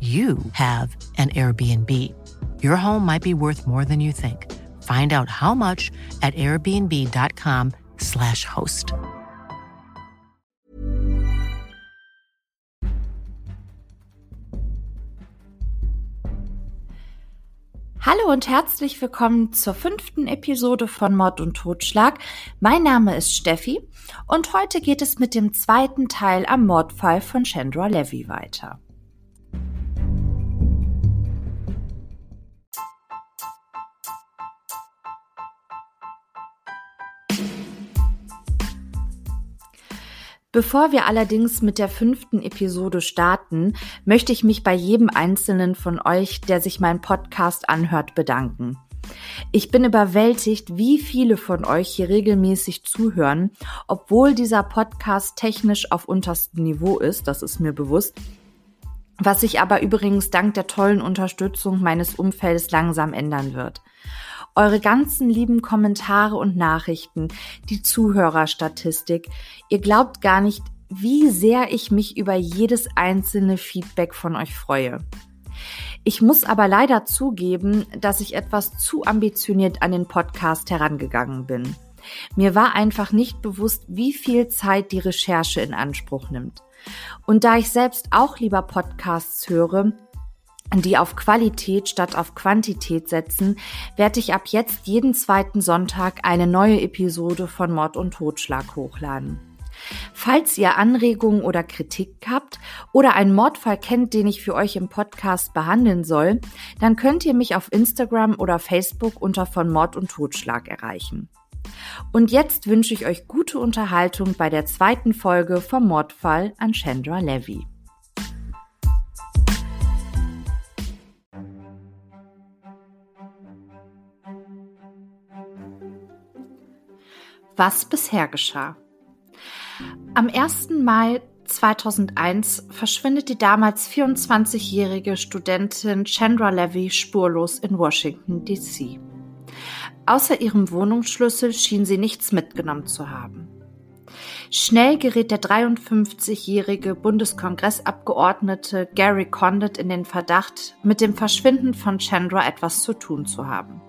you have an Airbnb. Your home might be worth more than you think. Find out how much at airbnb.com/slash host. Hallo und herzlich willkommen zur fünften Episode von Mord und Totschlag. Mein Name ist Steffi und heute geht es mit dem zweiten Teil am Mordfall von Chandra Levy weiter. Bevor wir allerdings mit der fünften Episode starten, möchte ich mich bei jedem einzelnen von euch, der sich meinen Podcast anhört, bedanken. Ich bin überwältigt, wie viele von euch hier regelmäßig zuhören, obwohl dieser Podcast technisch auf unterstem Niveau ist, das ist mir bewusst, was sich aber übrigens dank der tollen Unterstützung meines Umfeldes langsam ändern wird eure ganzen lieben Kommentare und Nachrichten, die Zuhörerstatistik. Ihr glaubt gar nicht, wie sehr ich mich über jedes einzelne Feedback von euch freue. Ich muss aber leider zugeben, dass ich etwas zu ambitioniert an den Podcast herangegangen bin. Mir war einfach nicht bewusst, wie viel Zeit die Recherche in Anspruch nimmt. Und da ich selbst auch lieber Podcasts höre, die auf Qualität statt auf Quantität setzen, werde ich ab jetzt jeden zweiten Sonntag eine neue Episode von Mord und Totschlag hochladen. Falls ihr Anregungen oder Kritik habt oder einen Mordfall kennt, den ich für euch im Podcast behandeln soll, dann könnt ihr mich auf Instagram oder Facebook unter von Mord und Totschlag erreichen. Und jetzt wünsche ich euch gute Unterhaltung bei der zweiten Folge vom Mordfall an Chandra Levy. Was bisher geschah. Am 1. Mai 2001 verschwindet die damals 24-jährige Studentin Chandra Levy spurlos in Washington, D.C. Außer ihrem Wohnungsschlüssel schien sie nichts mitgenommen zu haben. Schnell gerät der 53-jährige Bundeskongressabgeordnete Gary Condit in den Verdacht, mit dem Verschwinden von Chandra etwas zu tun zu haben.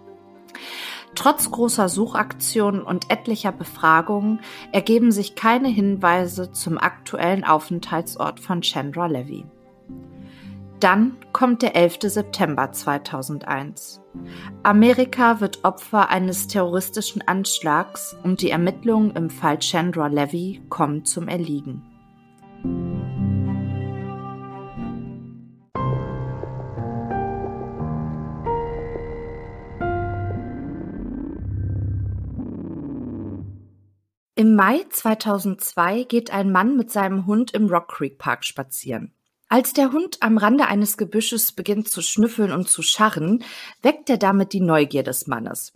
Trotz großer Suchaktionen und etlicher Befragungen ergeben sich keine Hinweise zum aktuellen Aufenthaltsort von Chandra Levy. Dann kommt der 11. September 2001. Amerika wird Opfer eines terroristischen Anschlags und die Ermittlungen im Fall Chandra Levy kommen zum Erliegen. Im Mai 2002 geht ein Mann mit seinem Hund im Rock Creek Park spazieren. Als der Hund am Rande eines Gebüsches beginnt zu schnüffeln und zu scharren, weckt er damit die Neugier des Mannes.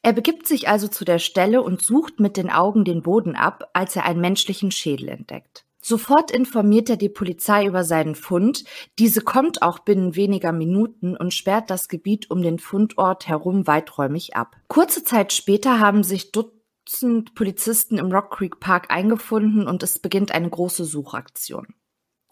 Er begibt sich also zu der Stelle und sucht mit den Augen den Boden ab, als er einen menschlichen Schädel entdeckt. Sofort informiert er die Polizei über seinen Fund. Diese kommt auch binnen weniger Minuten und sperrt das Gebiet um den Fundort herum weiträumig ab. Kurze Zeit später haben sich Dutzende Dutzend Polizisten im Rock Creek Park eingefunden und es beginnt eine große Suchaktion.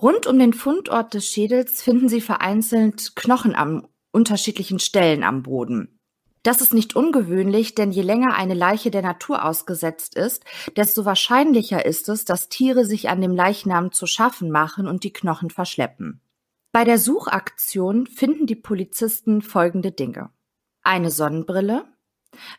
Rund um den Fundort des Schädels finden sie vereinzelt Knochen an unterschiedlichen Stellen am Boden. Das ist nicht ungewöhnlich, denn je länger eine Leiche der Natur ausgesetzt ist, desto wahrscheinlicher ist es, dass Tiere sich an dem Leichnam zu schaffen machen und die Knochen verschleppen. Bei der Suchaktion finden die Polizisten folgende Dinge. Eine Sonnenbrille,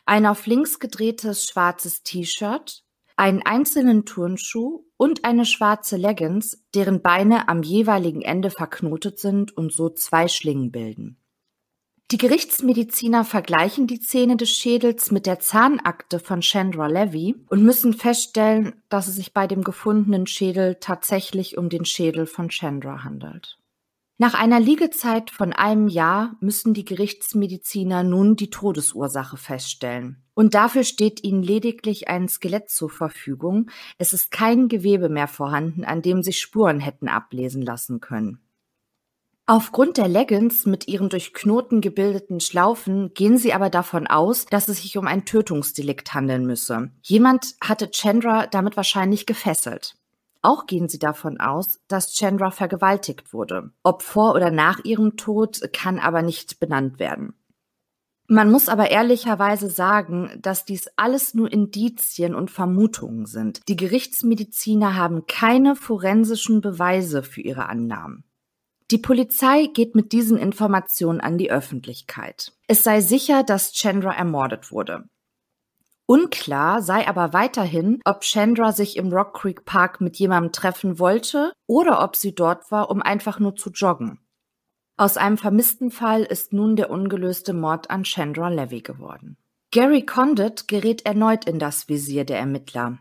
ein auf links gedrehtes schwarzes T-Shirt, einen einzelnen Turnschuh und eine schwarze Leggings, deren Beine am jeweiligen Ende verknotet sind und so zwei Schlingen bilden. Die Gerichtsmediziner vergleichen die Zähne des Schädels mit der Zahnakte von Chandra Levy und müssen feststellen, dass es sich bei dem gefundenen Schädel tatsächlich um den Schädel von Chandra handelt. Nach einer Liegezeit von einem Jahr müssen die Gerichtsmediziner nun die Todesursache feststellen. Und dafür steht ihnen lediglich ein Skelett zur Verfügung. Es ist kein Gewebe mehr vorhanden, an dem sich Spuren hätten ablesen lassen können. Aufgrund der Leggings mit ihren durch Knoten gebildeten Schlaufen gehen sie aber davon aus, dass es sich um ein Tötungsdelikt handeln müsse. Jemand hatte Chandra damit wahrscheinlich gefesselt. Auch gehen sie davon aus, dass Chandra vergewaltigt wurde. Ob vor oder nach ihrem Tod kann aber nicht benannt werden. Man muss aber ehrlicherweise sagen, dass dies alles nur Indizien und Vermutungen sind. Die Gerichtsmediziner haben keine forensischen Beweise für ihre Annahmen. Die Polizei geht mit diesen Informationen an die Öffentlichkeit. Es sei sicher, dass Chandra ermordet wurde. Unklar sei aber weiterhin, ob Chandra sich im Rock Creek Park mit jemandem treffen wollte oder ob sie dort war, um einfach nur zu joggen. Aus einem vermissten Fall ist nun der ungelöste Mord an Chandra Levy geworden. Gary Condit gerät erneut in das Visier der Ermittler.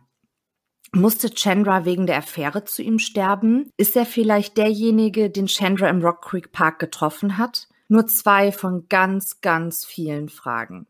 Musste Chandra wegen der Affäre zu ihm sterben? Ist er vielleicht derjenige, den Chandra im Rock Creek Park getroffen hat? Nur zwei von ganz, ganz vielen Fragen.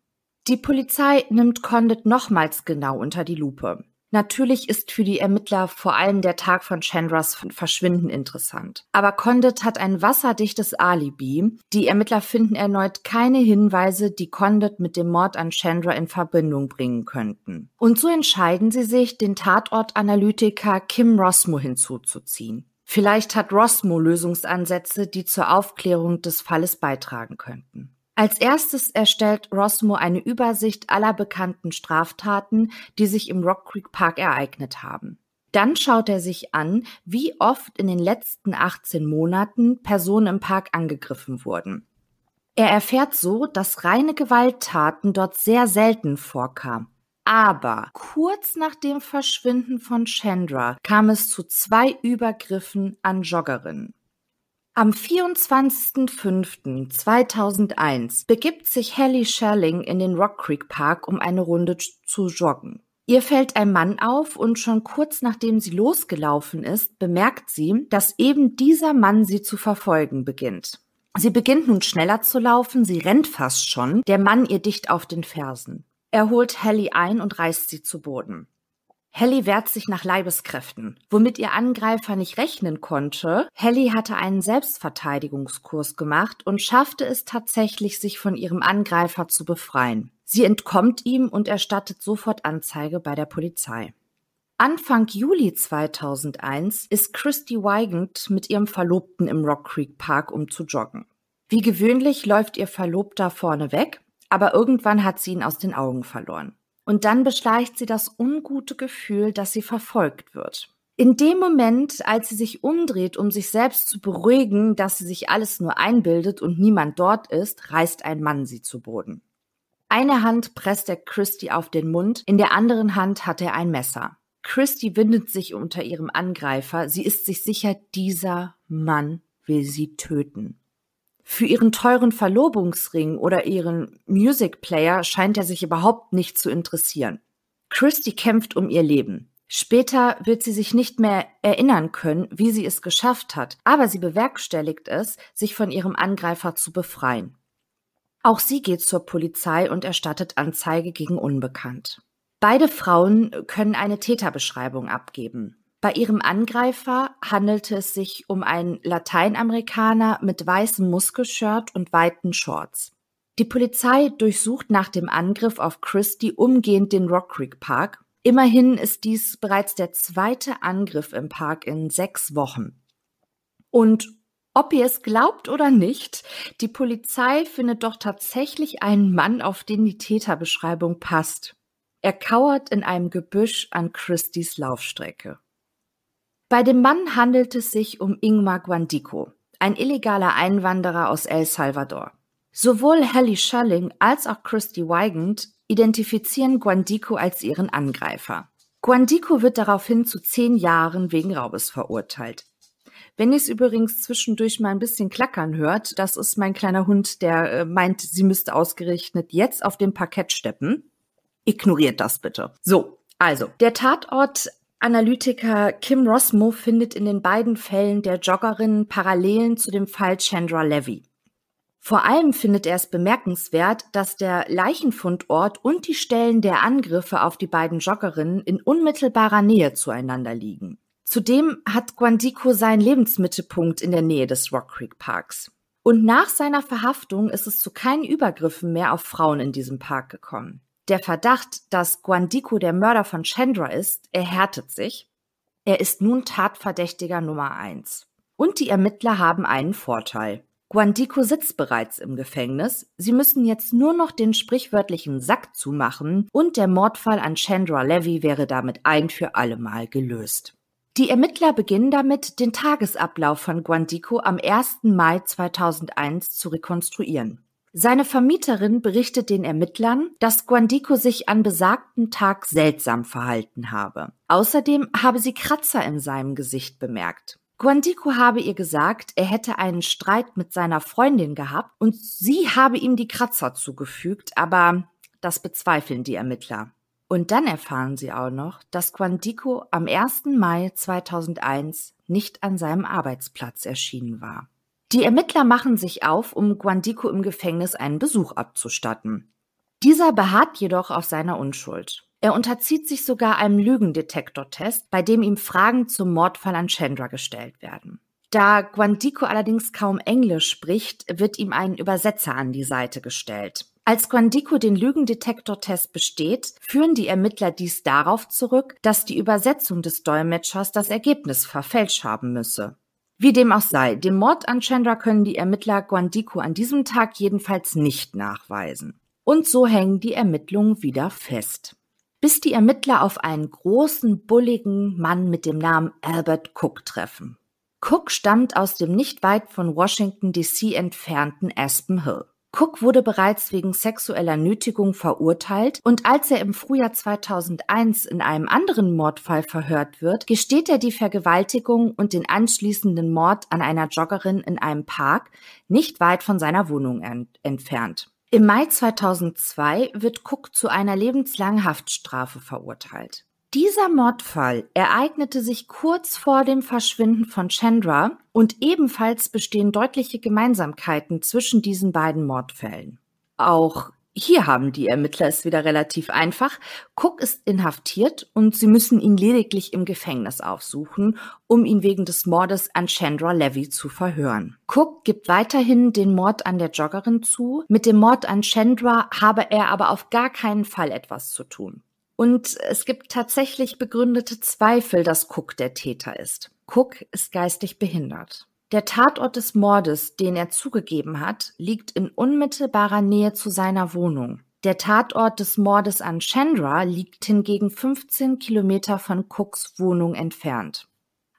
Die Polizei nimmt Condit nochmals genau unter die Lupe. Natürlich ist für die Ermittler vor allem der Tag von Chandras Verschwinden interessant. Aber Condit hat ein wasserdichtes Alibi. Die Ermittler finden erneut keine Hinweise, die Condit mit dem Mord an Chandra in Verbindung bringen könnten. Und so entscheiden sie sich, den Tatortanalytiker Kim Rosmo hinzuzuziehen. Vielleicht hat Rosmo Lösungsansätze, die zur Aufklärung des Falles beitragen könnten. Als erstes erstellt Rosmo eine Übersicht aller bekannten Straftaten, die sich im Rock Creek Park ereignet haben. Dann schaut er sich an, wie oft in den letzten 18 Monaten Personen im Park angegriffen wurden. Er erfährt so, dass reine Gewalttaten dort sehr selten vorkamen. Aber kurz nach dem Verschwinden von Chandra kam es zu zwei Übergriffen an Joggerinnen. Am 24.05.2001 begibt sich Hallie Sherling in den Rock Creek Park, um eine Runde zu joggen. Ihr fällt ein Mann auf und schon kurz nachdem sie losgelaufen ist, bemerkt sie, dass eben dieser Mann sie zu verfolgen beginnt. Sie beginnt nun schneller zu laufen, sie rennt fast schon, der Mann ihr dicht auf den Fersen. Er holt Hallie ein und reißt sie zu Boden. Helly wehrt sich nach Leibeskräften, womit ihr Angreifer nicht rechnen konnte. Helly hatte einen Selbstverteidigungskurs gemacht und schaffte es tatsächlich, sich von ihrem Angreifer zu befreien. Sie entkommt ihm und erstattet sofort Anzeige bei der Polizei. Anfang Juli 2001 ist Christy Weigand mit ihrem Verlobten im Rock Creek Park, um zu joggen. Wie gewöhnlich läuft ihr Verlobter vorne weg, aber irgendwann hat sie ihn aus den Augen verloren. Und dann beschleicht sie das ungute Gefühl, dass sie verfolgt wird. In dem Moment, als sie sich umdreht, um sich selbst zu beruhigen, dass sie sich alles nur einbildet und niemand dort ist, reißt ein Mann sie zu Boden. Eine Hand presst er Christy auf den Mund, in der anderen Hand hat er ein Messer. Christy windet sich unter ihrem Angreifer, sie ist sich sicher, dieser Mann will sie töten. Für ihren teuren Verlobungsring oder ihren Music Player scheint er sich überhaupt nicht zu interessieren. Christy kämpft um ihr Leben. Später wird sie sich nicht mehr erinnern können, wie sie es geschafft hat, aber sie bewerkstelligt es, sich von ihrem Angreifer zu befreien. Auch sie geht zur Polizei und erstattet Anzeige gegen Unbekannt. Beide Frauen können eine Täterbeschreibung abgeben. Bei ihrem Angreifer handelte es sich um einen Lateinamerikaner mit weißem Muskelshirt und weiten Shorts. Die Polizei durchsucht nach dem Angriff auf Christie umgehend den Rock Creek Park. Immerhin ist dies bereits der zweite Angriff im Park in sechs Wochen. Und ob ihr es glaubt oder nicht, die Polizei findet doch tatsächlich einen Mann, auf den die Täterbeschreibung passt. Er kauert in einem Gebüsch an Christies Laufstrecke. Bei dem Mann handelt es sich um Ingmar Guandico, ein illegaler Einwanderer aus El Salvador. Sowohl Hallie Schulling als auch Christy Weigand identifizieren Guandico als ihren Angreifer. Guandico wird daraufhin zu zehn Jahren wegen Raubes verurteilt. Wenn ihr es übrigens zwischendurch mal ein bisschen klackern hört, das ist mein kleiner Hund, der äh, meint, sie müsste ausgerechnet jetzt auf dem Parkett steppen. Ignoriert das bitte. So, also, der Tatort Analytiker Kim Rosmo findet in den beiden Fällen der Joggerin Parallelen zu dem Fall Chandra Levy. Vor allem findet er es bemerkenswert, dass der Leichenfundort und die Stellen der Angriffe auf die beiden Joggerinnen in unmittelbarer Nähe zueinander liegen. Zudem hat Guandico seinen Lebensmittelpunkt in der Nähe des Rock Creek Parks. Und nach seiner Verhaftung ist es zu keinen Übergriffen mehr auf Frauen in diesem Park gekommen. Der Verdacht, dass Guandico der Mörder von Chandra ist, erhärtet sich. Er ist nun Tatverdächtiger Nummer eins. Und die Ermittler haben einen Vorteil. Guandico sitzt bereits im Gefängnis. Sie müssen jetzt nur noch den sprichwörtlichen Sack zumachen und der Mordfall an Chandra Levy wäre damit ein für allemal gelöst. Die Ermittler beginnen damit, den Tagesablauf von Guandico am 1. Mai 2001 zu rekonstruieren. Seine Vermieterin berichtet den Ermittlern, dass Guandico sich an besagten Tag seltsam verhalten habe. Außerdem habe sie Kratzer in seinem Gesicht bemerkt. Guandico habe ihr gesagt, er hätte einen Streit mit seiner Freundin gehabt und sie habe ihm die Kratzer zugefügt, aber das bezweifeln die Ermittler. Und dann erfahren sie auch noch, dass Guandico am 1. Mai 2001 nicht an seinem Arbeitsplatz erschienen war. Die Ermittler machen sich auf, um Guandico im Gefängnis einen Besuch abzustatten. Dieser beharrt jedoch auf seiner Unschuld. Er unterzieht sich sogar einem Lügendetektortest, bei dem ihm Fragen zum Mordfall an Chandra gestellt werden. Da Guandico allerdings kaum Englisch spricht, wird ihm ein Übersetzer an die Seite gestellt. Als Guandico den Lügendetektortest besteht, führen die Ermittler dies darauf zurück, dass die Übersetzung des Dolmetschers das Ergebnis verfälscht haben müsse. Wie dem auch sei, den Mord an Chandra können die Ermittler Guandico an diesem Tag jedenfalls nicht nachweisen. Und so hängen die Ermittlungen wieder fest bis die Ermittler auf einen großen, bulligen Mann mit dem Namen Albert Cook treffen. Cook stammt aus dem nicht weit von Washington DC entfernten Aspen Hill. Cook wurde bereits wegen sexueller Nötigung verurteilt und als er im Frühjahr 2001 in einem anderen Mordfall verhört wird, gesteht er die Vergewaltigung und den anschließenden Mord an einer Joggerin in einem Park nicht weit von seiner Wohnung ent entfernt. Im Mai 2002 wird Cook zu einer lebenslangen Haftstrafe verurteilt. Dieser Mordfall ereignete sich kurz vor dem Verschwinden von Chandra und ebenfalls bestehen deutliche Gemeinsamkeiten zwischen diesen beiden Mordfällen. Auch hier haben die Ermittler es wieder relativ einfach. Cook ist inhaftiert und sie müssen ihn lediglich im Gefängnis aufsuchen, um ihn wegen des Mordes an Chandra Levy zu verhören. Cook gibt weiterhin den Mord an der Joggerin zu. Mit dem Mord an Chandra habe er aber auf gar keinen Fall etwas zu tun. Und es gibt tatsächlich begründete Zweifel, dass Cook der Täter ist. Cook ist geistig behindert. Der Tatort des Mordes, den er zugegeben hat, liegt in unmittelbarer Nähe zu seiner Wohnung. Der Tatort des Mordes an Chandra liegt hingegen 15 Kilometer von Cooks Wohnung entfernt.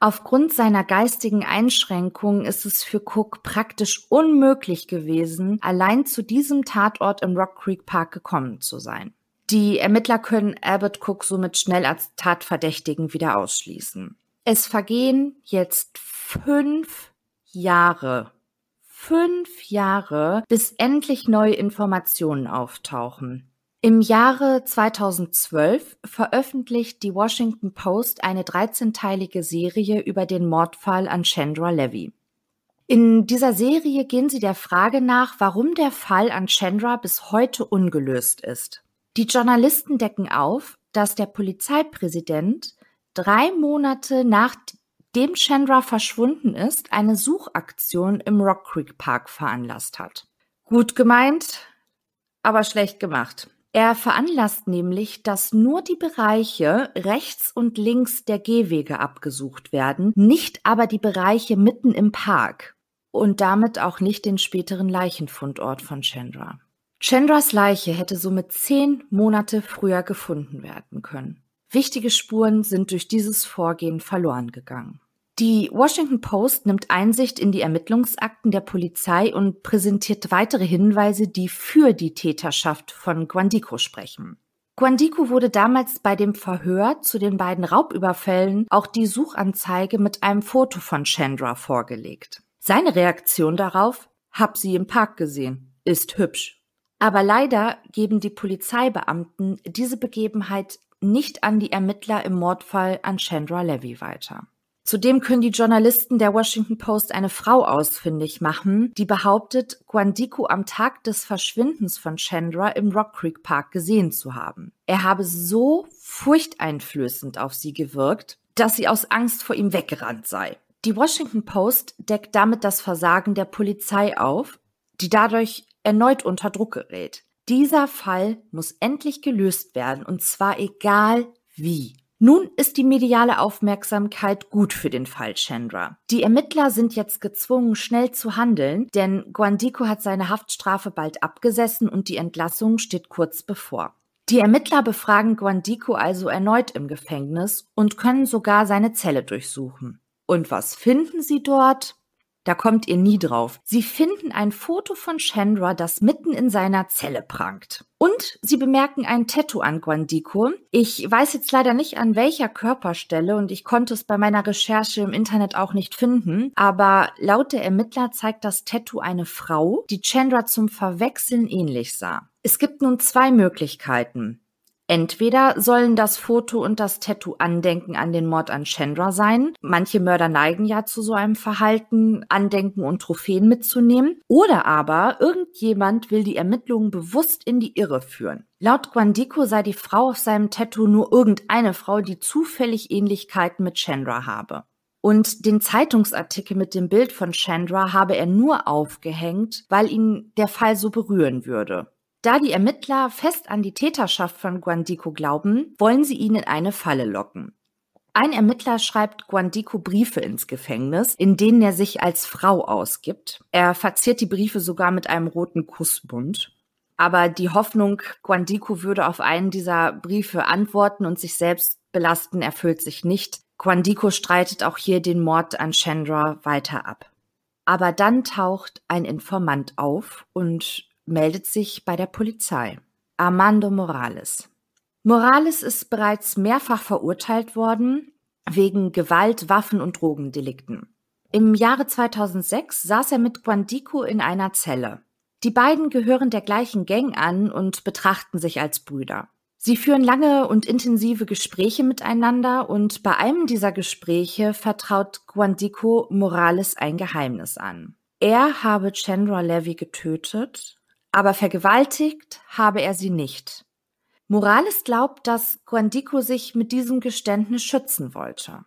Aufgrund seiner geistigen Einschränkungen ist es für Cook praktisch unmöglich gewesen, allein zu diesem Tatort im Rock Creek Park gekommen zu sein. Die Ermittler können Albert Cook somit schnell als Tatverdächtigen wieder ausschließen. Es vergehen jetzt fünf Jahre, fünf Jahre, bis endlich neue Informationen auftauchen. Im Jahre 2012 veröffentlicht die Washington Post eine 13-teilige Serie über den Mordfall an Chandra Levy. In dieser Serie gehen sie der Frage nach, warum der Fall an Chandra bis heute ungelöst ist. Die Journalisten decken auf, dass der Polizeipräsident drei Monate nach dem Chandra verschwunden ist, eine Suchaktion im Rock Creek Park veranlasst hat. Gut gemeint, aber schlecht gemacht. Er veranlasst nämlich, dass nur die Bereiche rechts und links der Gehwege abgesucht werden, nicht aber die Bereiche mitten im Park und damit auch nicht den späteren Leichenfundort von Chandra. Chandras Leiche hätte somit zehn Monate früher gefunden werden können. Wichtige Spuren sind durch dieses Vorgehen verloren gegangen. Die Washington Post nimmt Einsicht in die Ermittlungsakten der Polizei und präsentiert weitere Hinweise, die für die Täterschaft von Guandico sprechen. Guandico wurde damals bei dem Verhör zu den beiden Raubüberfällen auch die Suchanzeige mit einem Foto von Chandra vorgelegt. Seine Reaktion darauf, hab sie im Park gesehen, ist hübsch. Aber leider geben die Polizeibeamten diese Begebenheit nicht an die Ermittler im Mordfall an Chandra Levy weiter. Zudem können die Journalisten der Washington Post eine Frau ausfindig machen, die behauptet, Guandico am Tag des Verschwindens von Chandra im Rock Creek Park gesehen zu haben. Er habe so furchteinflößend auf sie gewirkt, dass sie aus Angst vor ihm weggerannt sei. Die Washington Post deckt damit das Versagen der Polizei auf, die dadurch erneut unter Druck gerät. Dieser Fall muss endlich gelöst werden, und zwar egal wie. Nun ist die mediale Aufmerksamkeit gut für den Fall Chandra. Die Ermittler sind jetzt gezwungen, schnell zu handeln, denn Guandico hat seine Haftstrafe bald abgesessen und die Entlassung steht kurz bevor. Die Ermittler befragen Guandico also erneut im Gefängnis und können sogar seine Zelle durchsuchen. Und was finden sie dort? Da kommt ihr nie drauf. Sie finden ein Foto von Chandra, das mitten in seiner Zelle prangt. Und sie bemerken ein Tattoo an Guandico. Ich weiß jetzt leider nicht an welcher Körperstelle und ich konnte es bei meiner Recherche im Internet auch nicht finden. Aber laut der Ermittler zeigt das Tattoo eine Frau, die Chandra zum Verwechseln ähnlich sah. Es gibt nun zwei Möglichkeiten. Entweder sollen das Foto und das Tattoo Andenken an den Mord an Chandra sein. Manche Mörder neigen ja zu so einem Verhalten, Andenken und Trophäen mitzunehmen. Oder aber irgendjemand will die Ermittlungen bewusst in die Irre führen. Laut Guandico sei die Frau auf seinem Tattoo nur irgendeine Frau, die zufällig Ähnlichkeiten mit Chandra habe. Und den Zeitungsartikel mit dem Bild von Chandra habe er nur aufgehängt, weil ihn der Fall so berühren würde. Da die Ermittler fest an die Täterschaft von Guandico glauben, wollen sie ihn in eine Falle locken. Ein Ermittler schreibt Guandico Briefe ins Gefängnis, in denen er sich als Frau ausgibt. Er verziert die Briefe sogar mit einem roten Kussbund. Aber die Hoffnung, Guandico würde auf einen dieser Briefe antworten und sich selbst belasten, erfüllt sich nicht. Guandico streitet auch hier den Mord an Chandra weiter ab. Aber dann taucht ein Informant auf und meldet sich bei der Polizei. Armando Morales. Morales ist bereits mehrfach verurteilt worden wegen Gewalt, Waffen und Drogendelikten. Im Jahre 2006 saß er mit Guandico in einer Zelle. Die beiden gehören der gleichen Gang an und betrachten sich als Brüder. Sie führen lange und intensive Gespräche miteinander und bei einem dieser Gespräche vertraut Guandico Morales ein Geheimnis an. Er habe Chandra Levy getötet aber vergewaltigt habe er sie nicht. Morales glaubt, dass Guandico sich mit diesem Geständnis schützen wollte.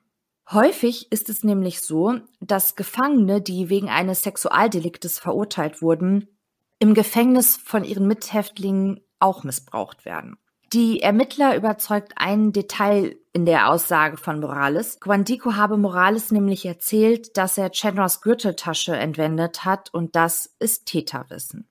Häufig ist es nämlich so, dass Gefangene, die wegen eines Sexualdeliktes verurteilt wurden, im Gefängnis von ihren Mithäftlingen auch missbraucht werden. Die Ermittler überzeugt ein Detail in der Aussage von Morales. Guandico habe Morales nämlich erzählt, dass er Chandras Gürteltasche entwendet hat und das ist Täterwissen.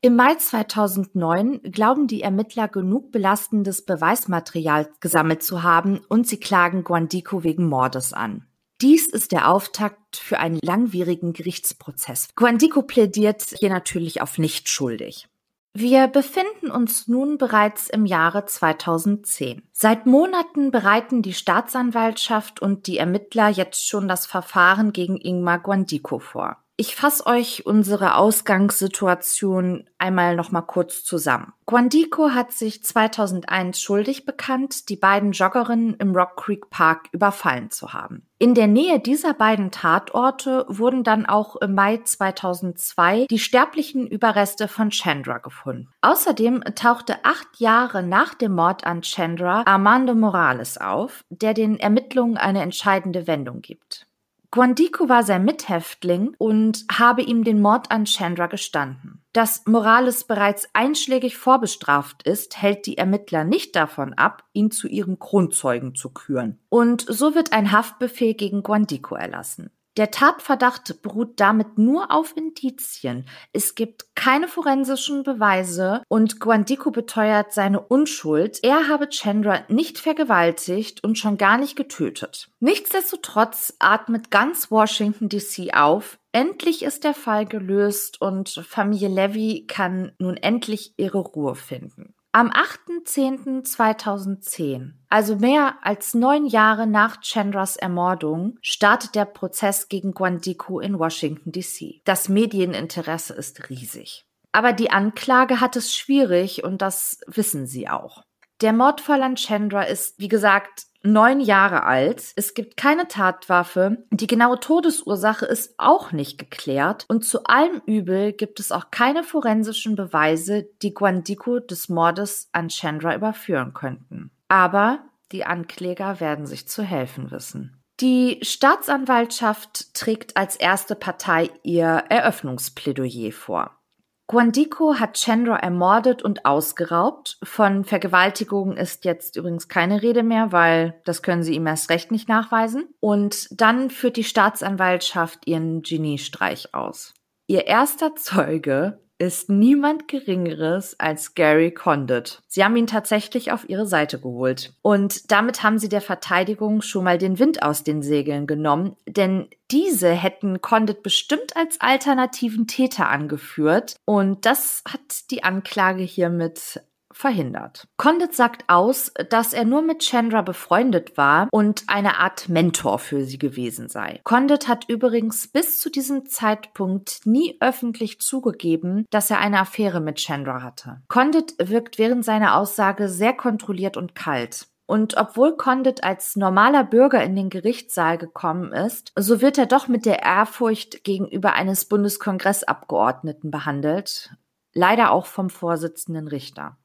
Im Mai 2009 glauben die Ermittler genug belastendes Beweismaterial gesammelt zu haben und sie klagen Guandico wegen Mordes an. Dies ist der Auftakt für einen langwierigen Gerichtsprozess. Guandico plädiert hier natürlich auf nicht schuldig. Wir befinden uns nun bereits im Jahre 2010. Seit Monaten bereiten die Staatsanwaltschaft und die Ermittler jetzt schon das Verfahren gegen Ingmar Guandico vor. Ich fasse euch unsere Ausgangssituation einmal noch mal kurz zusammen. Guandico hat sich 2001 schuldig bekannt, die beiden Joggerinnen im Rock Creek Park überfallen zu haben. In der Nähe dieser beiden Tatorte wurden dann auch im Mai 2002 die sterblichen Überreste von Chandra gefunden. Außerdem tauchte acht Jahre nach dem Mord an Chandra Armando Morales auf, der den Ermittlungen eine entscheidende Wendung gibt. Guandico war sein Mithäftling und habe ihm den Mord an Chandra gestanden. Dass Morales bereits einschlägig vorbestraft ist, hält die Ermittler nicht davon ab, ihn zu ihrem Kronzeugen zu küren. Und so wird ein Haftbefehl gegen Guandico erlassen. Der Tatverdacht beruht damit nur auf Indizien. Es gibt keine forensischen Beweise und Guandico beteuert seine Unschuld. Er habe Chandra nicht vergewaltigt und schon gar nicht getötet. Nichtsdestotrotz atmet ganz Washington DC auf. Endlich ist der Fall gelöst und Familie Levy kann nun endlich ihre Ruhe finden. Am 8.10.2010, also mehr als neun Jahre nach Chandras Ermordung, startet der Prozess gegen Guandico in Washington, D.C. Das Medieninteresse ist riesig. Aber die Anklage hat es schwierig und das wissen sie auch. Der Mordfall an Chandra ist, wie gesagt, neun Jahre alt. Es gibt keine Tatwaffe. Die genaue Todesursache ist auch nicht geklärt. Und zu allem Übel gibt es auch keine forensischen Beweise, die Guandico des Mordes an Chandra überführen könnten. Aber die Ankläger werden sich zu helfen wissen. Die Staatsanwaltschaft trägt als erste Partei ihr Eröffnungsplädoyer vor. Guandico hat Chandra ermordet und ausgeraubt. Von Vergewaltigung ist jetzt übrigens keine Rede mehr, weil das können sie ihm erst recht nicht nachweisen. Und dann führt die Staatsanwaltschaft ihren Geniestreich aus. Ihr erster Zeuge ist niemand Geringeres als Gary Condit. Sie haben ihn tatsächlich auf ihre Seite geholt. Und damit haben sie der Verteidigung schon mal den Wind aus den Segeln genommen, denn diese hätten Condit bestimmt als alternativen Täter angeführt. Und das hat die Anklage hiermit verhindert. Condit sagt aus, dass er nur mit Chandra befreundet war und eine Art Mentor für sie gewesen sei. Condit hat übrigens bis zu diesem Zeitpunkt nie öffentlich zugegeben, dass er eine Affäre mit Chandra hatte. Condit wirkt während seiner Aussage sehr kontrolliert und kalt. Und obwohl Condit als normaler Bürger in den Gerichtssaal gekommen ist, so wird er doch mit der Ehrfurcht gegenüber eines Bundeskongressabgeordneten behandelt, leider auch vom Vorsitzenden Richter.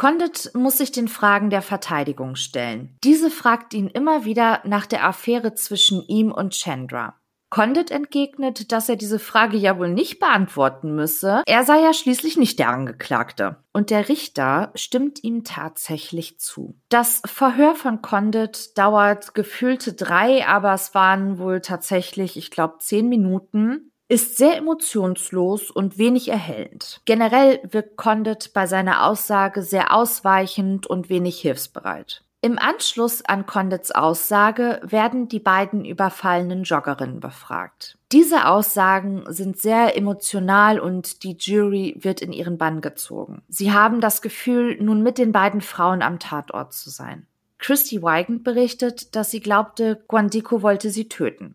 Condit muss sich den Fragen der Verteidigung stellen. Diese fragt ihn immer wieder nach der Affäre zwischen ihm und Chandra. Condit entgegnet, dass er diese Frage ja wohl nicht beantworten müsse. Er sei ja schließlich nicht der Angeklagte. Und der Richter stimmt ihm tatsächlich zu. Das Verhör von Condit dauert gefühlte drei, aber es waren wohl tatsächlich, ich glaube, zehn Minuten ist sehr emotionslos und wenig erhellend. Generell wirkt Condit bei seiner Aussage sehr ausweichend und wenig hilfsbereit. Im Anschluss an Condits Aussage werden die beiden überfallenen Joggerinnen befragt. Diese Aussagen sind sehr emotional und die Jury wird in ihren Bann gezogen. Sie haben das Gefühl, nun mit den beiden Frauen am Tatort zu sein. Christy Wigand berichtet, dass sie glaubte, Guandico wollte sie töten.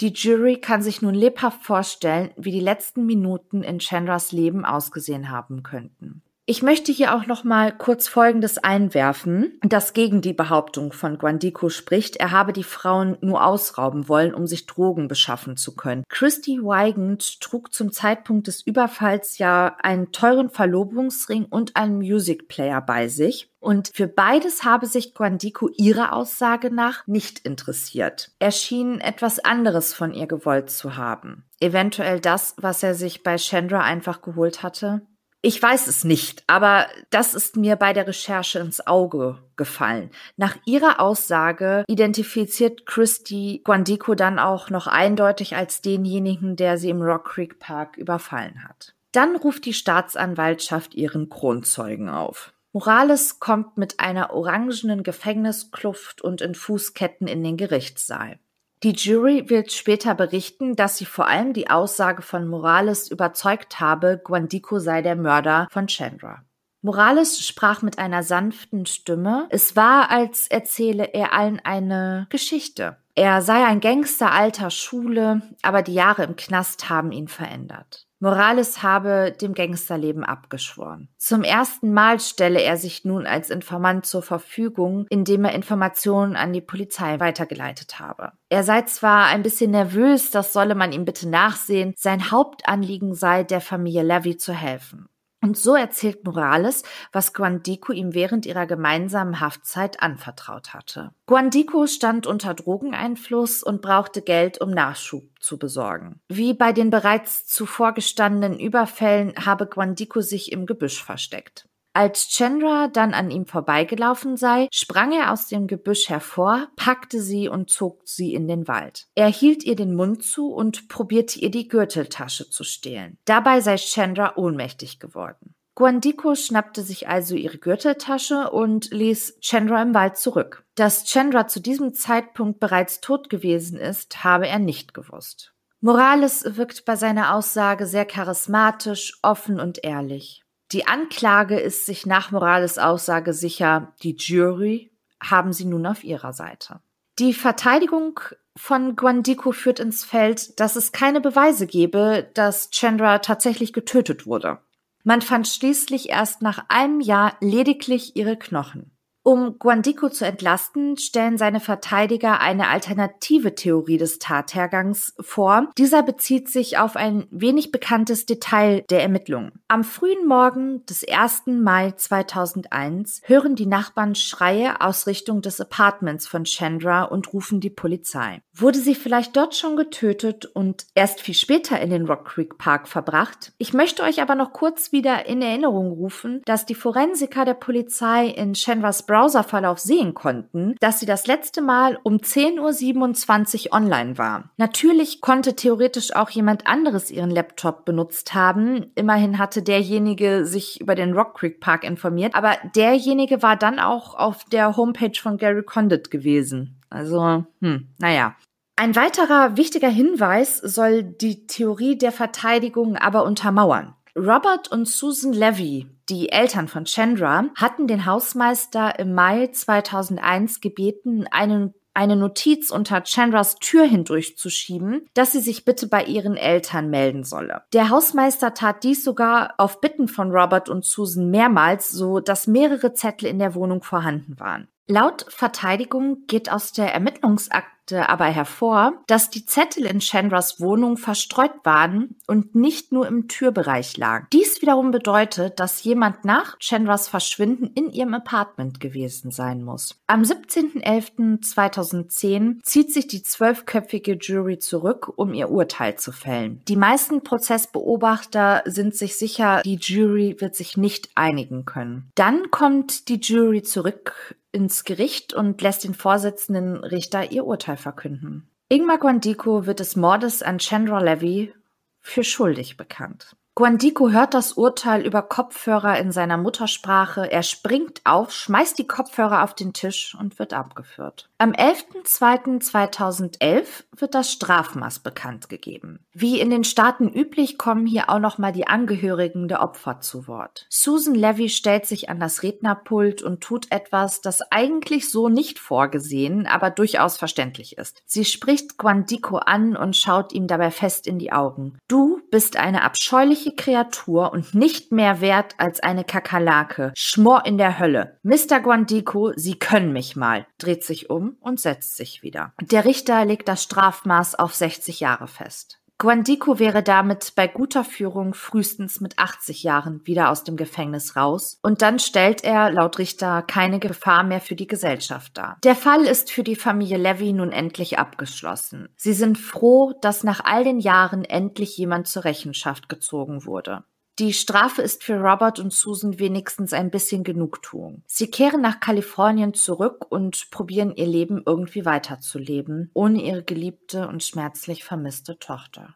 Die Jury kann sich nun lebhaft vorstellen, wie die letzten Minuten in Chandras Leben ausgesehen haben könnten. Ich möchte hier auch noch mal kurz Folgendes einwerfen, das gegen die Behauptung von Guandico spricht, er habe die Frauen nur ausrauben wollen, um sich Drogen beschaffen zu können. Christy Weigand trug zum Zeitpunkt des Überfalls ja einen teuren Verlobungsring und einen Music Player bei sich. Und für beides habe sich Guandico ihrer Aussage nach nicht interessiert. Er schien etwas anderes von ihr gewollt zu haben. Eventuell das, was er sich bei Chandra einfach geholt hatte. Ich weiß es nicht, aber das ist mir bei der Recherche ins Auge gefallen. Nach ihrer Aussage identifiziert Christy Guandico dann auch noch eindeutig als denjenigen, der sie im Rock Creek Park überfallen hat. Dann ruft die Staatsanwaltschaft ihren Kronzeugen auf. Morales kommt mit einer orangenen Gefängniskluft und in Fußketten in den Gerichtssaal. Die Jury wird später berichten, dass sie vor allem die Aussage von Morales überzeugt habe, Guandico sei der Mörder von Chandra. Morales sprach mit einer sanften Stimme. Es war, als erzähle er allen eine Geschichte. Er sei ein Gangster alter Schule, aber die Jahre im Knast haben ihn verändert. Morales habe dem Gangsterleben abgeschworen. Zum ersten Mal stelle er sich nun als Informant zur Verfügung, indem er Informationen an die Polizei weitergeleitet habe. Er sei zwar ein bisschen nervös, das solle man ihm bitte nachsehen, sein Hauptanliegen sei, der Familie Levy zu helfen. Und so erzählt Morales, was Guandico ihm während ihrer gemeinsamen Haftzeit anvertraut hatte. Guandico stand unter Drogeneinfluss und brauchte Geld, um Nachschub zu besorgen. Wie bei den bereits zuvor gestandenen Überfällen habe Guandico sich im Gebüsch versteckt. Als Chandra dann an ihm vorbeigelaufen sei, sprang er aus dem Gebüsch hervor, packte sie und zog sie in den Wald. Er hielt ihr den Mund zu und probierte ihr die Gürteltasche zu stehlen. Dabei sei Chandra ohnmächtig geworden. Guandiko schnappte sich also ihre Gürteltasche und ließ Chandra im Wald zurück. Dass Chandra zu diesem Zeitpunkt bereits tot gewesen ist, habe er nicht gewusst. Morales wirkt bei seiner Aussage sehr charismatisch, offen und ehrlich. Die Anklage ist sich nach Morales Aussage sicher, die Jury haben sie nun auf ihrer Seite. Die Verteidigung von Guandico führt ins Feld, dass es keine Beweise gebe, dass Chandra tatsächlich getötet wurde. Man fand schließlich erst nach einem Jahr lediglich ihre Knochen. Um Guandico zu entlasten, stellen seine Verteidiger eine alternative Theorie des Tathergangs vor. Dieser bezieht sich auf ein wenig bekanntes Detail der Ermittlungen. Am frühen Morgen des 1. Mai 2001 hören die Nachbarn Schreie aus Richtung des Apartments von Chandra und rufen die Polizei. Wurde sie vielleicht dort schon getötet und erst viel später in den Rock Creek Park verbracht? Ich möchte euch aber noch kurz wieder in Erinnerung rufen, dass die Forensiker der Polizei in Chandras Browserverlauf sehen konnten, dass sie das letzte Mal um 10.27 Uhr online war. Natürlich konnte theoretisch auch jemand anderes ihren Laptop benutzt haben. Immerhin hatte derjenige sich über den Rock Creek Park informiert, aber derjenige war dann auch auf der Homepage von Gary Condit gewesen. Also, hm, naja. Ein weiterer wichtiger Hinweis soll die Theorie der Verteidigung aber untermauern. Robert und Susan Levy, die Eltern von Chandra, hatten den Hausmeister im Mai 2001 gebeten, eine, eine Notiz unter Chandras Tür hindurchzuschieben, dass sie sich bitte bei ihren Eltern melden solle. Der Hausmeister tat dies sogar auf Bitten von Robert und Susan mehrmals, so dass mehrere Zettel in der Wohnung vorhanden waren. Laut Verteidigung geht aus der Ermittlungsakte aber hervor, dass die Zettel in Chandras Wohnung verstreut waren und nicht nur im Türbereich lagen. Dies wiederum bedeutet, dass jemand nach Chandras Verschwinden in ihrem Apartment gewesen sein muss. Am 17.11.2010 zieht sich die zwölfköpfige Jury zurück, um ihr Urteil zu fällen. Die meisten Prozessbeobachter sind sich sicher, die Jury wird sich nicht einigen können. Dann kommt die Jury zurück ins Gericht und lässt den Vorsitzenden Richter ihr Urteil verkünden. Ingmar Guandico wird des Mordes an Chandra Levy für schuldig bekannt. Guandico hört das Urteil über Kopfhörer in seiner Muttersprache. Er springt auf, schmeißt die Kopfhörer auf den Tisch und wird abgeführt. Am 11.02.2011 wird das Strafmaß bekannt gegeben. Wie in den Staaten üblich kommen hier auch nochmal die Angehörigen der Opfer zu Wort. Susan Levy stellt sich an das Rednerpult und tut etwas, das eigentlich so nicht vorgesehen, aber durchaus verständlich ist. Sie spricht Guandico an und schaut ihm dabei fest in die Augen. Du bist eine abscheuliche Kreatur und nicht mehr wert als eine Kakerlake. Schmor in der Hölle. Mr. Guandico, Sie können mich mal. Dreht sich um und setzt sich wieder. Der Richter legt das Strafmaß auf 60 Jahre fest. Guandico wäre damit bei guter Führung frühestens mit 80 Jahren wieder aus dem Gefängnis raus und dann stellt er laut Richter keine Gefahr mehr für die Gesellschaft dar. Der Fall ist für die Familie Levy nun endlich abgeschlossen. Sie sind froh, dass nach all den Jahren endlich jemand zur Rechenschaft gezogen wurde. Die Strafe ist für Robert und Susan wenigstens ein bisschen Genugtuung. Sie kehren nach Kalifornien zurück und probieren ihr Leben irgendwie weiterzuleben, ohne ihre geliebte und schmerzlich vermisste Tochter.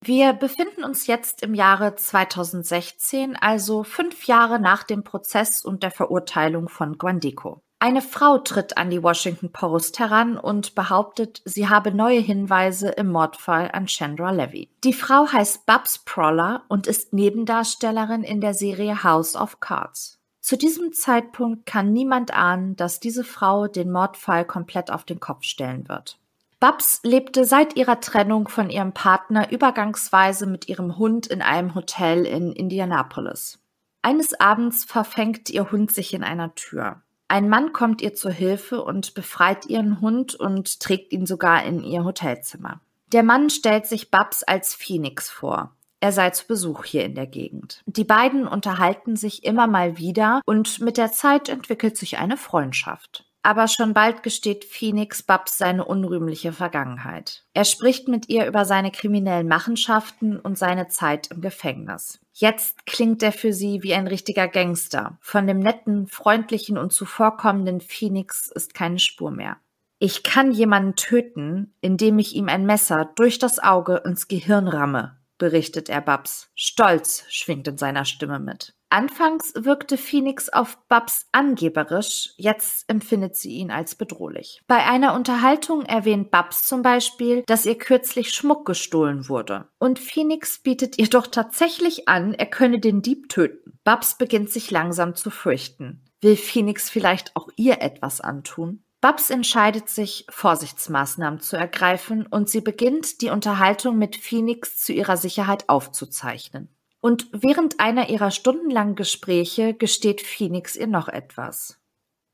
Wir befinden uns jetzt im Jahre 2016, also fünf Jahre nach dem Prozess und der Verurteilung von Guandico. Eine Frau tritt an die Washington Post heran und behauptet, sie habe neue Hinweise im Mordfall an Chandra Levy. Die Frau heißt Babs Proller und ist Nebendarstellerin in der Serie House of Cards. Zu diesem Zeitpunkt kann niemand ahnen, dass diese Frau den Mordfall komplett auf den Kopf stellen wird. Babs lebte seit ihrer Trennung von ihrem Partner übergangsweise mit ihrem Hund in einem Hotel in Indianapolis. Eines Abends verfängt ihr Hund sich in einer Tür. Ein Mann kommt ihr zur Hilfe und befreit ihren Hund und trägt ihn sogar in ihr Hotelzimmer. Der Mann stellt sich Babs als Phoenix vor. Er sei zu Besuch hier in der Gegend. Die beiden unterhalten sich immer mal wieder und mit der Zeit entwickelt sich eine Freundschaft. Aber schon bald gesteht Phoenix Babs seine unrühmliche Vergangenheit. Er spricht mit ihr über seine kriminellen Machenschaften und seine Zeit im Gefängnis. Jetzt klingt er für sie wie ein richtiger Gangster. Von dem netten, freundlichen und zuvorkommenden Phoenix ist keine Spur mehr. Ich kann jemanden töten, indem ich ihm ein Messer durch das Auge ins Gehirn ramme, berichtet er Babs. Stolz schwingt in seiner Stimme mit. Anfangs wirkte Phoenix auf Babs angeberisch, jetzt empfindet sie ihn als bedrohlich. Bei einer Unterhaltung erwähnt Babs zum Beispiel, dass ihr kürzlich Schmuck gestohlen wurde. Und Phoenix bietet ihr doch tatsächlich an, er könne den Dieb töten. Babs beginnt sich langsam zu fürchten. Will Phoenix vielleicht auch ihr etwas antun? Babs entscheidet sich, Vorsichtsmaßnahmen zu ergreifen und sie beginnt, die Unterhaltung mit Phoenix zu ihrer Sicherheit aufzuzeichnen. Und während einer ihrer stundenlangen Gespräche gesteht Phoenix ihr noch etwas.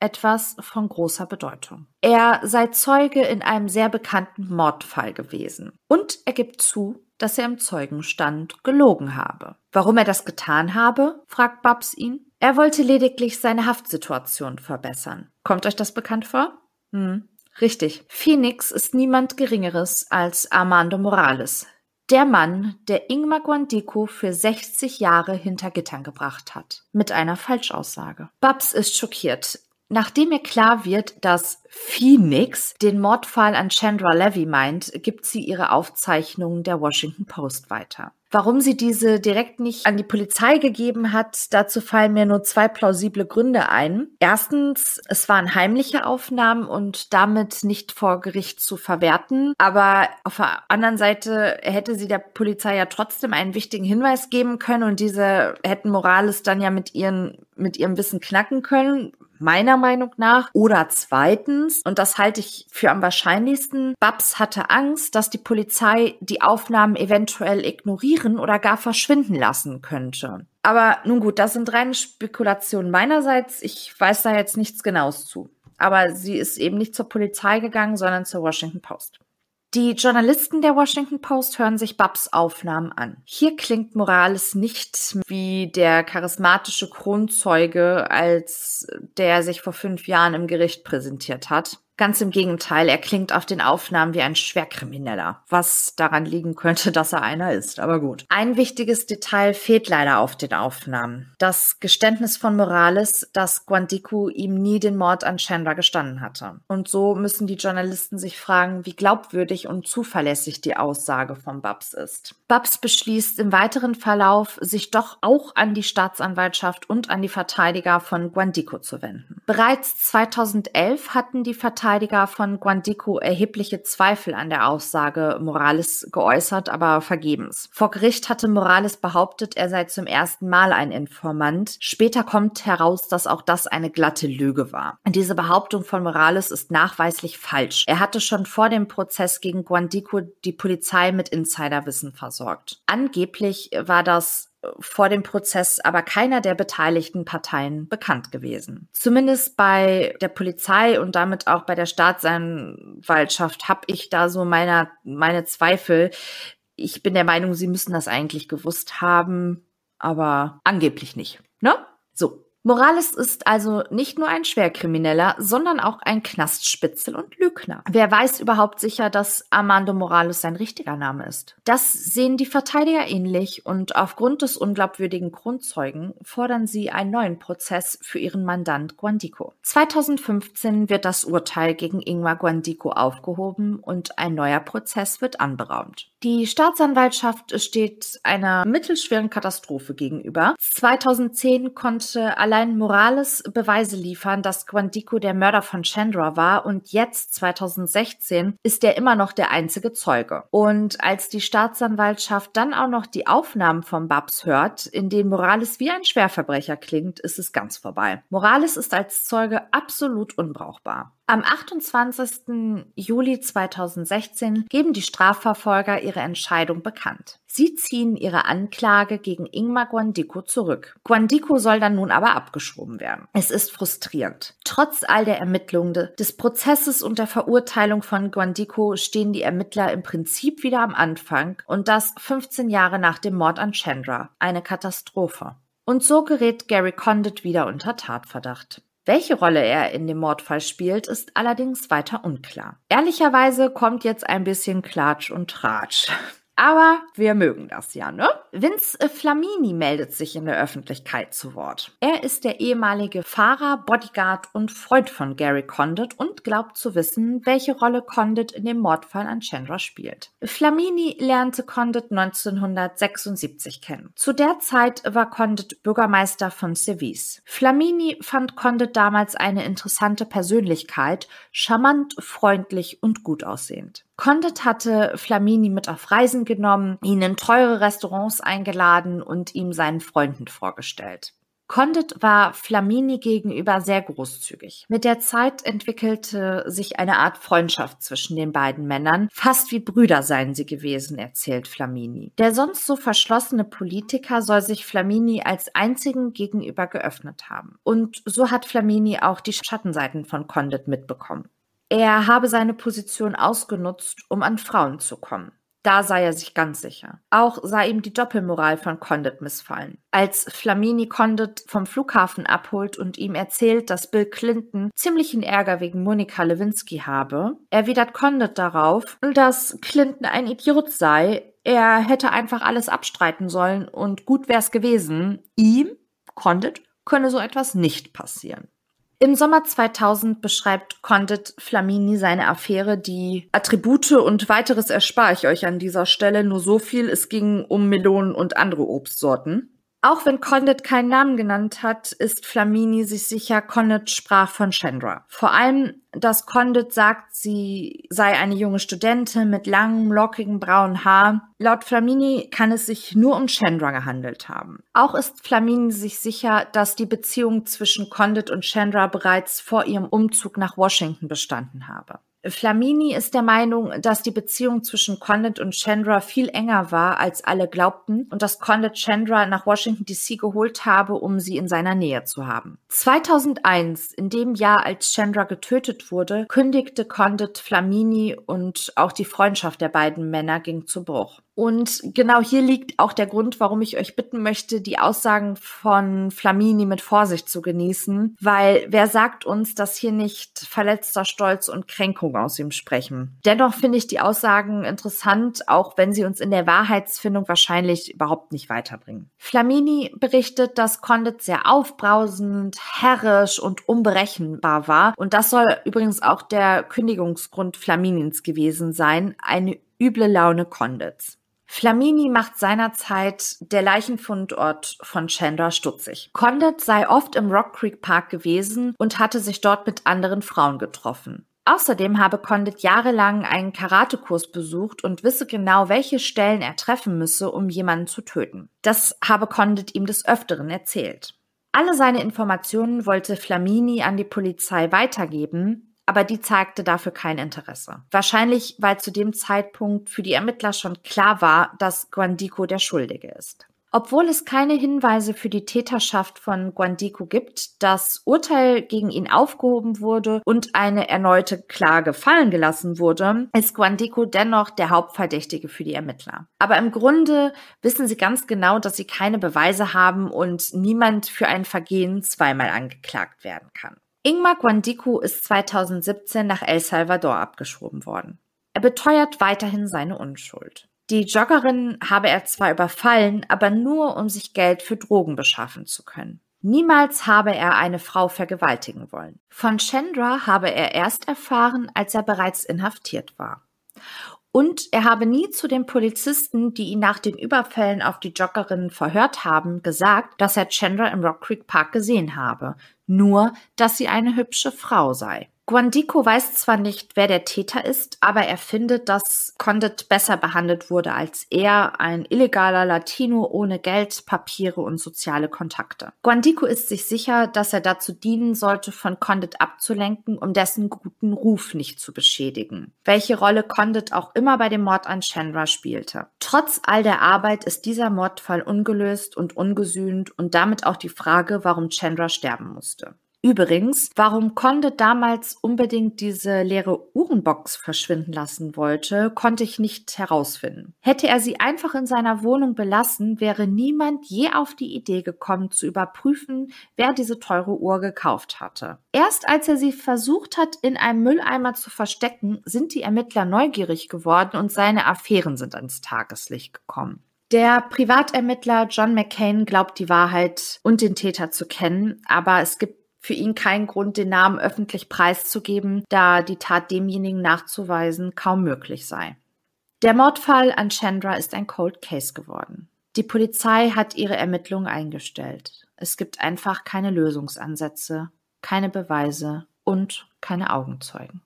Etwas von großer Bedeutung. Er sei Zeuge in einem sehr bekannten Mordfall gewesen. Und er gibt zu, dass er im Zeugenstand gelogen habe. Warum er das getan habe, fragt Babs ihn. Er wollte lediglich seine Haftsituation verbessern. Kommt euch das bekannt vor? Hm, richtig. Phoenix ist niemand Geringeres als Armando Morales, der Mann, der Ingmar Guandico für 60 Jahre hinter Gittern gebracht hat. Mit einer Falschaussage. Babs ist schockiert. Nachdem ihr klar wird, dass Phoenix den Mordfall an Chandra Levy meint, gibt sie ihre Aufzeichnungen der Washington Post weiter. Warum sie diese direkt nicht an die Polizei gegeben hat, dazu fallen mir nur zwei plausible Gründe ein. Erstens, es waren heimliche Aufnahmen und damit nicht vor Gericht zu verwerten. Aber auf der anderen Seite hätte sie der Polizei ja trotzdem einen wichtigen Hinweis geben können und diese hätten Morales dann ja mit ihren, mit ihrem Wissen knacken können meiner Meinung nach. Oder zweitens, und das halte ich für am wahrscheinlichsten, Babs hatte Angst, dass die Polizei die Aufnahmen eventuell ignorieren oder gar verschwinden lassen könnte. Aber nun gut, das sind reine Spekulationen meinerseits. Ich weiß da jetzt nichts Genaues zu. Aber sie ist eben nicht zur Polizei gegangen, sondern zur Washington Post. Die Journalisten der Washington Post hören sich Babs Aufnahmen an. Hier klingt Morales nicht wie der charismatische Kronzeuge, als der sich vor fünf Jahren im Gericht präsentiert hat. Ganz im Gegenteil, er klingt auf den Aufnahmen wie ein Schwerkrimineller, was daran liegen könnte, dass er einer ist, aber gut. Ein wichtiges Detail fehlt leider auf den Aufnahmen. Das Geständnis von Morales, dass Guandico ihm nie den Mord an Chandra gestanden hatte. Und so müssen die Journalisten sich fragen, wie glaubwürdig und zuverlässig die Aussage von Babs ist. Babs beschließt im weiteren Verlauf, sich doch auch an die Staatsanwaltschaft und an die Verteidiger von Guandico zu wenden. Bereits 2011 hatten die Verteidiger Verteidiger von Guandico erhebliche Zweifel an der Aussage Morales geäußert, aber vergebens. Vor Gericht hatte Morales behauptet, er sei zum ersten Mal ein Informant. Später kommt heraus, dass auch das eine glatte Lüge war. Diese Behauptung von Morales ist nachweislich falsch. Er hatte schon vor dem Prozess gegen Guandico die Polizei mit Insiderwissen versorgt. Angeblich war das vor dem Prozess aber keiner der beteiligten Parteien bekannt gewesen. Zumindest bei der Polizei und damit auch bei der Staatsanwaltschaft habe ich da so meine, meine Zweifel. Ich bin der Meinung, sie müssen das eigentlich gewusst haben, aber angeblich nicht. Ne? So, Morales ist also nicht nur ein Schwerkrimineller, sondern auch ein Knastspitzel und Lügner. Wer weiß überhaupt sicher, dass Armando Morales sein richtiger Name ist? Das sehen die Verteidiger ähnlich und aufgrund des unglaubwürdigen Grundzeugen fordern sie einen neuen Prozess für ihren Mandant Guandico. 2015 wird das Urteil gegen Ingmar Guandico aufgehoben und ein neuer Prozess wird anberaumt. Die Staatsanwaltschaft steht einer mittelschweren Katastrophe gegenüber. 2010 konnte allein Morales Beweise liefern, dass Guandico der Mörder von Chandra war und jetzt 2016 ist er immer noch der einzige Zeuge. Und als die Staatsanwaltschaft dann auch noch die Aufnahmen von Babs hört, in denen Morales wie ein Schwerverbrecher klingt, ist es ganz vorbei. Morales ist als Zeuge absolut unbrauchbar. Am 28. Juli 2016 geben die Strafverfolger ihre Entscheidung bekannt. Sie ziehen ihre Anklage gegen Ingmar Guandico zurück. Guandico soll dann nun aber abgeschoben werden. Es ist frustrierend. Trotz all der Ermittlungen des Prozesses und der Verurteilung von Guandico stehen die Ermittler im Prinzip wieder am Anfang und das 15 Jahre nach dem Mord an Chandra. Eine Katastrophe. Und so gerät Gary Condit wieder unter Tatverdacht. Welche Rolle er in dem Mordfall spielt, ist allerdings weiter unklar. Ehrlicherweise kommt jetzt ein bisschen Klatsch und Tratsch. Aber wir mögen das ja, ne? Vince Flamini meldet sich in der Öffentlichkeit zu Wort. Er ist der ehemalige Fahrer, Bodyguard und Freund von Gary Condit und glaubt zu wissen, welche Rolle Condit in dem Mordfall an Chandra spielt. Flamini lernte Condit 1976 kennen. Zu der Zeit war Condit Bürgermeister von Sevis. Flamini fand Condit damals eine interessante Persönlichkeit, charmant, freundlich und gut aussehend. Condit hatte Flamini mit auf Reisen genommen, ihn in teure Restaurants eingeladen und ihm seinen Freunden vorgestellt. Condit war Flamini gegenüber sehr großzügig. Mit der Zeit entwickelte sich eine Art Freundschaft zwischen den beiden Männern. Fast wie Brüder seien sie gewesen, erzählt Flamini. Der sonst so verschlossene Politiker soll sich Flamini als einzigen gegenüber geöffnet haben. Und so hat Flamini auch die Schattenseiten von Condit mitbekommen. Er habe seine Position ausgenutzt, um an Frauen zu kommen. Da sei er sich ganz sicher. Auch sei ihm die Doppelmoral von Condit missfallen. Als Flamini Condit vom Flughafen abholt und ihm erzählt, dass Bill Clinton ziemlichen Ärger wegen Monika Lewinsky habe, erwidert Condit darauf, dass Clinton ein Idiot sei. Er hätte einfach alles abstreiten sollen und gut wär's gewesen. Ihm, Condit, könne so etwas nicht passieren. Im Sommer 2000 beschreibt Condit Flamini seine Affäre, die Attribute und weiteres erspare ich euch an dieser Stelle, nur so viel, es ging um Melonen und andere Obstsorten. Auch wenn Condit keinen Namen genannt hat, ist Flamini sich sicher, Condit sprach von Chandra. Vor allem, dass Condit sagt, sie sei eine junge Studentin mit langem, lockigen braunen Haar. Laut Flamini kann es sich nur um Chandra gehandelt haben. Auch ist Flamini sich sicher, dass die Beziehung zwischen Condit und Chandra bereits vor ihrem Umzug nach Washington bestanden habe. Flamini ist der Meinung, dass die Beziehung zwischen Condit und Chandra viel enger war, als alle glaubten und dass Condit Chandra nach Washington DC geholt habe, um sie in seiner Nähe zu haben. 2001, in dem Jahr, als Chandra getötet wurde, kündigte Condit Flamini und auch die Freundschaft der beiden Männer ging zu Bruch. Und genau hier liegt auch der Grund, warum ich euch bitten möchte, die Aussagen von Flamini mit Vorsicht zu genießen, weil wer sagt uns, dass hier nicht verletzter Stolz und Kränkung aus ihm sprechen? Dennoch finde ich die Aussagen interessant, auch wenn sie uns in der Wahrheitsfindung wahrscheinlich überhaupt nicht weiterbringen. Flamini berichtet, dass Condit sehr aufbrausend, herrisch und unberechenbar war und das soll übrigens auch der Kündigungsgrund Flaminins gewesen sein, eine üble Laune Condits. Flamini macht seinerzeit der Leichenfundort von Chandra stutzig. Condit sei oft im Rock Creek Park gewesen und hatte sich dort mit anderen Frauen getroffen. Außerdem habe Condit jahrelang einen Karatekurs besucht und wisse genau, welche Stellen er treffen müsse, um jemanden zu töten. Das habe Condit ihm des Öfteren erzählt. Alle seine Informationen wollte Flamini an die Polizei weitergeben, aber die zeigte dafür kein Interesse. Wahrscheinlich, weil zu dem Zeitpunkt für die Ermittler schon klar war, dass Guandico der Schuldige ist. Obwohl es keine Hinweise für die Täterschaft von Guandico gibt, das Urteil gegen ihn aufgehoben wurde und eine erneute Klage fallen gelassen wurde, ist Guandico dennoch der Hauptverdächtige für die Ermittler. Aber im Grunde wissen sie ganz genau, dass sie keine Beweise haben und niemand für ein Vergehen zweimal angeklagt werden kann. Ingmar Guandico ist 2017 nach El Salvador abgeschoben worden. Er beteuert weiterhin seine Unschuld. Die Joggerin habe er zwar überfallen, aber nur um sich Geld für Drogen beschaffen zu können. Niemals habe er eine Frau vergewaltigen wollen. Von Chandra habe er erst erfahren, als er bereits inhaftiert war. Und er habe nie zu den Polizisten, die ihn nach den Überfällen auf die Joggerinnen verhört haben, gesagt, dass er Chandra im Rock Creek Park gesehen habe, nur dass sie eine hübsche Frau sei. Guandico weiß zwar nicht, wer der Täter ist, aber er findet, dass Condit besser behandelt wurde als er, ein illegaler Latino ohne Geld, Papiere und soziale Kontakte. Guandico ist sich sicher, dass er dazu dienen sollte, von Condit abzulenken, um dessen guten Ruf nicht zu beschädigen. Welche Rolle Condit auch immer bei dem Mord an Chandra spielte. Trotz all der Arbeit ist dieser Mordfall ungelöst und ungesühnt und damit auch die Frage, warum Chandra sterben musste. Übrigens, warum Conde damals unbedingt diese leere Uhrenbox verschwinden lassen wollte, konnte ich nicht herausfinden. Hätte er sie einfach in seiner Wohnung belassen, wäre niemand je auf die Idee gekommen zu überprüfen, wer diese teure Uhr gekauft hatte. Erst als er sie versucht hat, in einem Mülleimer zu verstecken, sind die Ermittler neugierig geworden und seine Affären sind ans Tageslicht gekommen. Der Privatermittler John McCain glaubt die Wahrheit und den Täter zu kennen, aber es gibt für ihn keinen Grund, den Namen öffentlich preiszugeben, da die Tat demjenigen nachzuweisen kaum möglich sei. Der Mordfall an Chandra ist ein Cold Case geworden. Die Polizei hat ihre Ermittlungen eingestellt. Es gibt einfach keine Lösungsansätze, keine Beweise und keine Augenzeugen.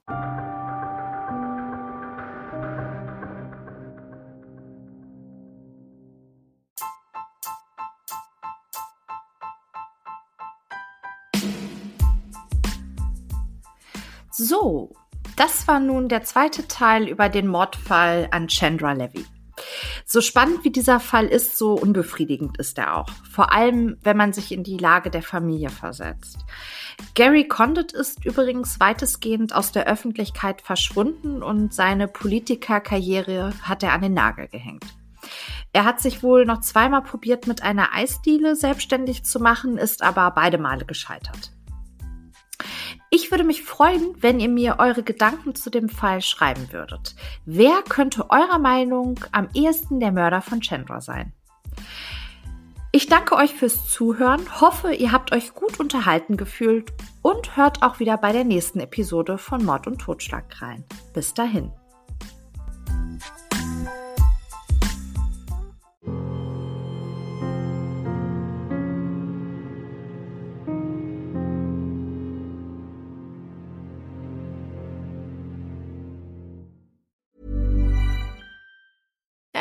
So, das war nun der zweite Teil über den Mordfall an Chandra Levy. So spannend wie dieser Fall ist, so unbefriedigend ist er auch. Vor allem, wenn man sich in die Lage der Familie versetzt. Gary Condit ist übrigens weitestgehend aus der Öffentlichkeit verschwunden und seine Politikerkarriere hat er an den Nagel gehängt. Er hat sich wohl noch zweimal probiert, mit einer Eisdiele selbstständig zu machen, ist aber beide Male gescheitert. Ich würde mich freuen, wenn ihr mir eure Gedanken zu dem Fall schreiben würdet. Wer könnte eurer Meinung am ehesten der Mörder von Chandra sein? Ich danke euch fürs Zuhören, hoffe, ihr habt euch gut unterhalten gefühlt und hört auch wieder bei der nächsten Episode von Mord und Totschlag rein. Bis dahin.